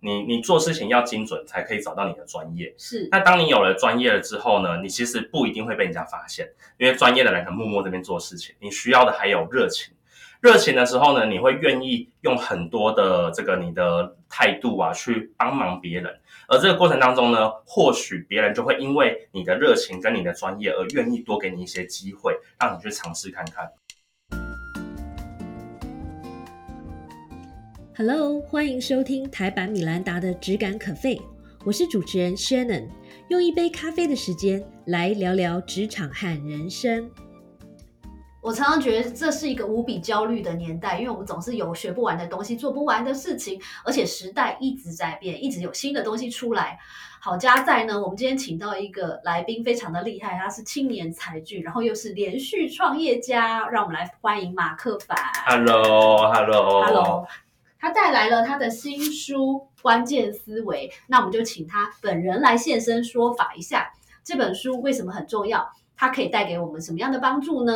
你你做事情要精准，才可以找到你的专业。是，那当你有了专业了之后呢，你其实不一定会被人家发现，因为专业的人可能默默这边做事情。你需要的还有热情，热情的时候呢，你会愿意用很多的这个你的态度啊，去帮忙别人。而这个过程当中呢，或许别人就会因为你的热情跟你的专业而愿意多给你一些机会，让你去尝试看看。Hello，欢迎收听台版米兰达的只感可废，我是主持人 Shannon，用一杯咖啡的时间来聊聊职场和人生。我常常觉得这是一个无比焦虑的年代，因为我们总是有学不完的东西，做不完的事情，而且时代一直在变，一直有新的东西出来。好家在呢，我们今天请到一个来宾，非常的厉害，他是青年才俊，然后又是连续创业家，让我们来欢迎马克凡。Hello，Hello，Hello。他带来了他的新书《关键思维》，那我们就请他本人来现身说法一下，这本书为什么很重要？它可以带给我们什么样的帮助呢？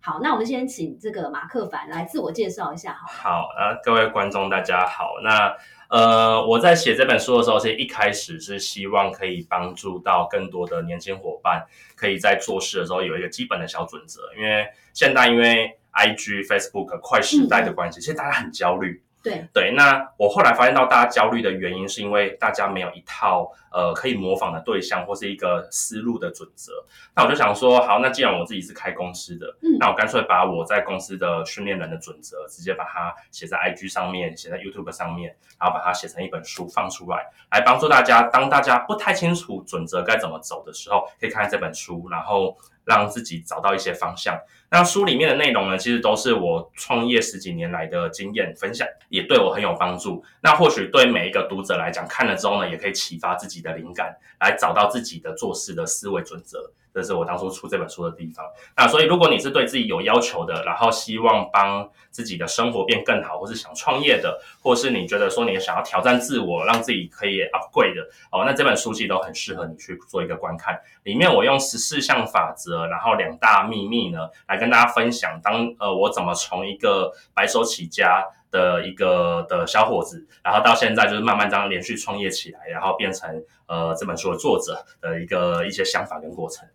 好，那我们先请这个马克凡来自我介绍一下，好。好，呃，各位观众大家好。那呃，我在写这本书的时候，其实一开始是希望可以帮助到更多的年轻伙伴，可以在做事的时候有一个基本的小准则。因为现在因为 I G、Facebook 快时代的关系，其实大家很焦虑。对对，那我后来发现到大家焦虑的原因，是因为大家没有一套呃可以模仿的对象或是一个思路的准则。那我就想说，好，那既然我自己是开公司的，嗯那我干脆把我在公司的训练人的准则，直接把它写在 IG 上面，写在 YouTube 上面，然后把它写成一本书放出来，来帮助大家。当大家不太清楚准则该怎么走的时候，可以看这本书，然后让自己找到一些方向。那书里面的内容呢，其实都是我创业十几年来的经验分享，也对我很有帮助。那或许对每一个读者来讲，看了之后呢，也可以启发自己的灵感，来找到自己的做事的思维准则。这是我当初出这本书的地方。那所以，如果你是对自己有要求的，然后希望帮自己的生活变更好，或是想创业的，或是你觉得说你想要挑战自我，让自己可以 upgrade 的哦，那这本书籍都很适合你去做一个观看。里面我用十四项法则，然后两大秘密呢，来跟大家分享当呃我怎么从一个白手起家的一个的小伙子，然后到现在就是慢慢这样连续创业起来，然后变成呃这本书的作者的一个一些想法跟过程。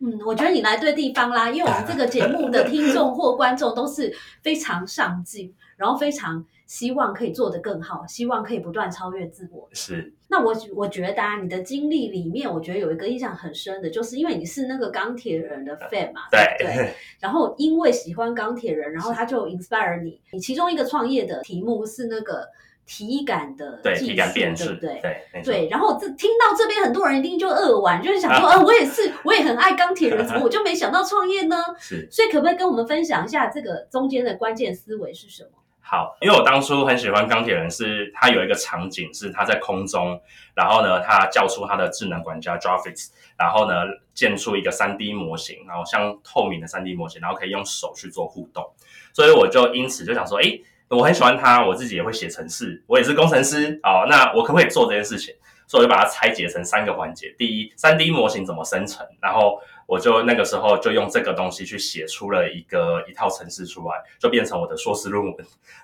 嗯，我觉得你来对地方啦，因为我们这个节目的 听众或观众都是非常上进，然后非常希望可以做得更好，希望可以不断超越自我。是那我我觉得啊，你的经历里面，我觉得有一个印象很深的，就是因为你是那个钢铁人的 fan 嘛，对不对？然后因为喜欢钢铁人，然后他就 inspire 你。你其中一个创业的题目是那个体感的对体感辨识，对不对？对对，然后这听到这边很多人一定就扼腕，就是想说，呃，我也是，我也很爱钢铁人，怎么我就没想到创业呢？是。所以可不可以跟我们分享一下这个中间的关键思维是什么？好，因为我当初很喜欢钢铁人是，他有一个场景是他在空中，然后呢，他叫出他的智能管家 Jarvis，然后呢，建出一个三 D 模型，然后像透明的三 D 模型，然后可以用手去做互动，所以我就因此就想说，诶，我很喜欢它，我自己也会写程式，我也是工程师，哦，那我可不可以做这件事情？所以我就把它拆解成三个环节，第一，三 D 模型怎么生成，然后我就那个时候就用这个东西去写出了一个一套程式出来，就变成我的硕士论文。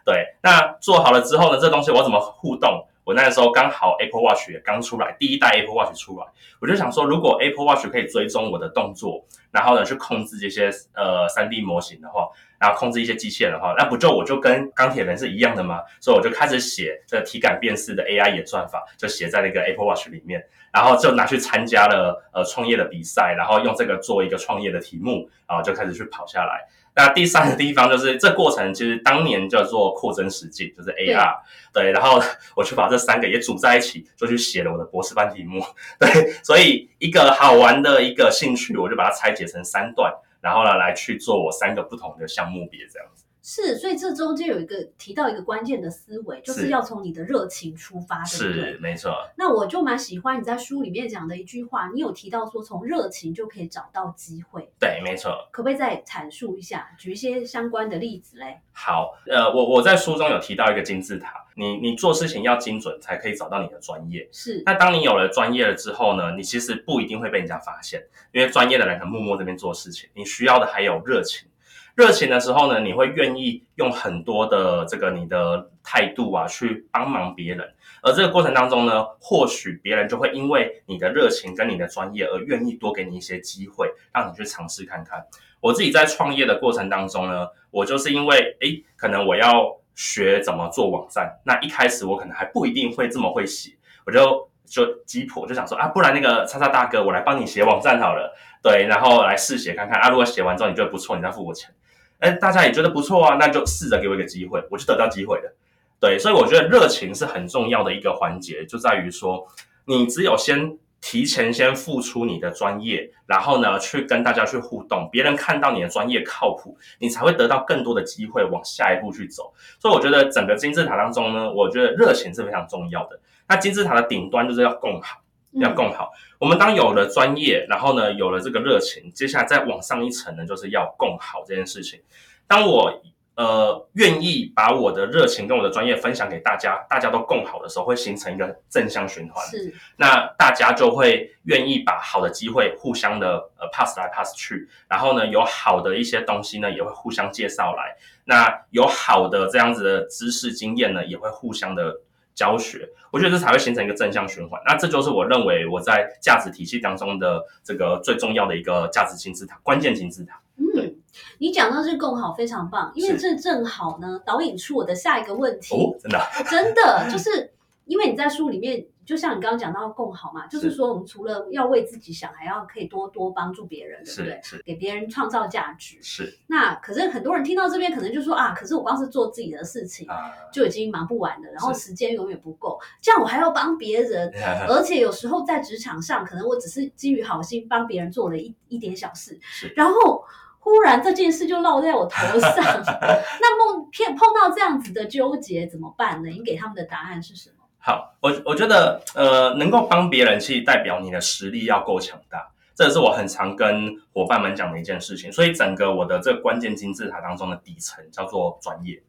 对，那做好了之后呢，这东西我怎么互动？我那个时候刚好 Apple Watch 也刚出来，第一代 Apple Watch 出来，我就想说，如果 Apple Watch 可以追踪我的动作，然后呢去控制这些呃三 D 模型的话，然后控制一些机器人的话，那不就我就跟钢铁人是一样的吗？所以我就开始写这个体感辨识的 AI 演算法，就写在那个 Apple Watch 里面，然后就拿去参加了呃创业的比赛，然后用这个做一个创业的题目，然后就开始去跑下来。那第三个地方就是这过程，其实当年叫做扩增实境，就是 AR，对，然后我去把这三个也组在一起，就去写了我的博士班题目，对，所以一个好玩的一个兴趣，我就把它拆解成三段，然后呢来去做我三个不同的项目别这样。子。是，所以这中间有一个提到一个关键的思维，就是是要从你的热情出发，对不对是？没错，那我就蛮喜欢你在书里面讲的一句话，你有提到说从热情就可以找到机会，对，没错。可不可以再阐述一下，举一些相关的例子嘞？好，呃，我我在书中有提到一个金字塔，你你做事情要精准，才可以找到你的专业。是，那当你有了专业了之后呢，你其实不一定会被人家发现，因为专业的人可能默默这边做事情，你需要的还有热情。热情的时候呢，你会愿意用很多的这个你的态度啊，去帮忙别人。而这个过程当中呢，或许别人就会因为你的热情跟你的专业而愿意多给你一些机会，让你去尝试看看。我自己在创业的过程当中呢，我就是因为诶，可能我要学怎么做网站，那一开始我可能还不一定会这么会写，我就就急迫就想说啊，不然那个叉叉大哥，我来帮你写网站好了，对，然后来试写看看啊，如果写完之后你觉得不错，你再付我钱，哎，大家也觉得不错啊，那就试着给我一个机会，我就得到机会了，对，所以我觉得热情是很重要的一个环节，就在于说你只有先。提前先付出你的专业，然后呢，去跟大家去互动，别人看到你的专业靠谱，你才会得到更多的机会往下一步去走。所以我觉得整个金字塔当中呢，我觉得热情是非常重要的。那金字塔的顶端就是要共好，要共好。我们当有了专业，然后呢，有了这个热情，接下来再往上一层呢，就是要共好这件事情。当我呃，愿意把我的热情跟我的专业分享给大家，大家都共好的时候，会形成一个正向循环。是，那大家就会愿意把好的机会互相的呃 pass 来 pass 去，然后呢，有好的一些东西呢，也会互相介绍来。那有好的这样子的知识经验呢，也会互相的教学。我觉得这才会形成一个正向循环。那这就是我认为我在价值体系当中的这个最重要的一个价值金字塔，关键金字塔。嗯。你讲到这更好，非常棒，因为这正好呢导引出我的下一个问题。哦，真的，真的，就是因为你在书里面，就像你刚刚讲到共好嘛，就是说我们除了要为自己想，还要可以多多帮助别人，对不对？是，给别人创造价值。是。那可是很多人听到这边，可能就说啊，可是我光是做自己的事情就已经忙不完了，然后时间永远不够，这样我还要帮别人，而且有时候在职场上，可能我只是基于好心帮别人做了一一点小事，然后。忽然这件事就落在我头上，那梦骗碰到这样子的纠结怎么办呢？你给他们的答案是什么？好，我我觉得呃，能够帮别人，其实代表你的实力要够强大，这也是我很常跟伙伴们讲的一件事情。所以整个我的这个关键金字塔当中的底层叫做专业。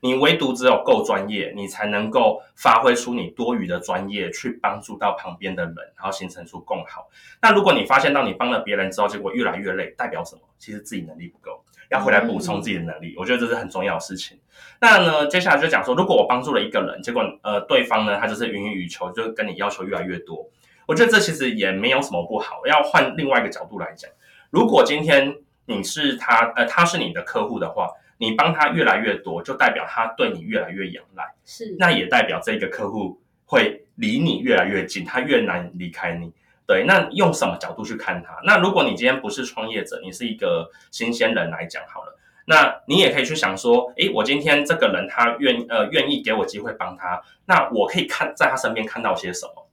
你唯独只有够专业，你才能够发挥出你多余的专业，去帮助到旁边的人，然后形成出共好。那如果你发现到你帮了别人之后，结果越来越累，代表什么？其实自己能力不够，要回来补充自己的能力。我觉得这是很重要的事情。那呢，接下来就讲说，如果我帮助了一个人，结果呃对方呢，他就是予欲求，就跟你要求越来越多。我觉得这其实也没有什么不好。要换另外一个角度来讲，如果今天你是他，呃，他是你的客户的话。你帮他越来越多，就代表他对你越来越仰赖，是，那也代表这个客户会离你越来越近，他越难离开你。对，那用什么角度去看他？那如果你今天不是创业者，你是一个新鲜人来讲好了，那你也可以去想说，诶，我今天这个人他愿呃愿意给我机会帮他，那我可以看在他身边看到些什么？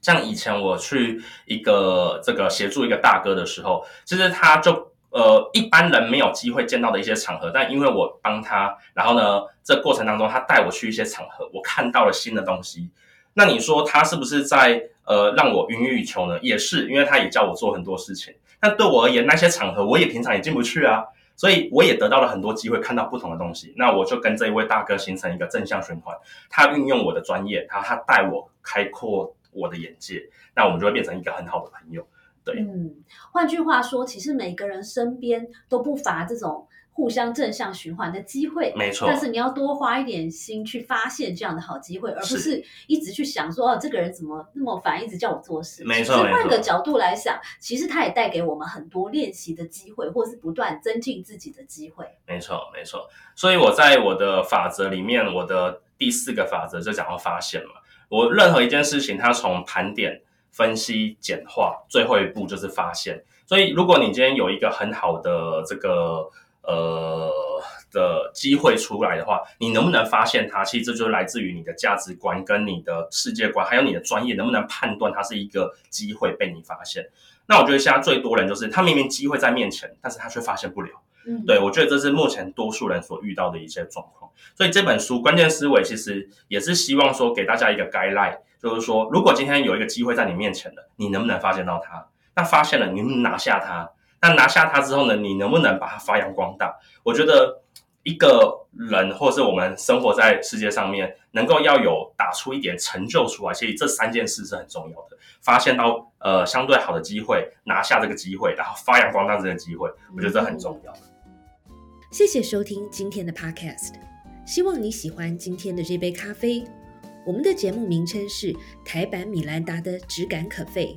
像以前我去一个这个协助一个大哥的时候，其实他就。呃，一般人没有机会见到的一些场合，但因为我帮他，然后呢，这过程当中他带我去一些场合，我看到了新的东西。那你说他是不是在呃让我云欲求呢？也是，因为他也教我做很多事情。那对我而言，那些场合我也平常也进不去啊，所以我也得到了很多机会，看到不同的东西。那我就跟这一位大哥形成一个正向循环，他运用我的专业，他他带我开阔我的眼界，那我们就会变成一个很好的朋友。对，嗯，换句话说，其实每个人身边都不乏这种互相正向循环的机会，没错。但是你要多花一点心去发现这样的好机会，而不是一直去想说哦，这个人怎么那么烦，一直叫我做事。没错，换个角度来想，其实他也带给我们很多练习的机会，或是不断增进自己的机会。没错，没错。所以我在我的法则里面，我的第四个法则就讲到发现嘛。我任何一件事情，它从盘点。分析简化，最后一步就是发现。所以，如果你今天有一个很好的这个呃的机会出来的话，你能不能发现它？其实这就是来自于你的价值观、跟你的世界观，还有你的专业，能不能判断它是一个机会被你发现？那我觉得现在最多人就是他明明机会在面前，但是他却发现不了。嗯，对我觉得这是目前多数人所遇到的一些状况。所以这本书关键思维其实也是希望说给大家一个 guideline。就是说，如果今天有一个机会在你面前了，你能不能发现到它？那发现了，你能拿下它？那拿下它之后呢？你能不能把它发扬光大？我觉得一个人，或是我们生活在世界上面，能够要有打出一点成就出来，所以这三件事是很重要的。发现到呃相对好的机会，拿下这个机会，然后发扬光大这个机会，我觉得这很重要。谢谢收听今天的 Podcast，希望你喜欢今天的这杯咖啡。我们的节目名称是台版米兰达的质感可废，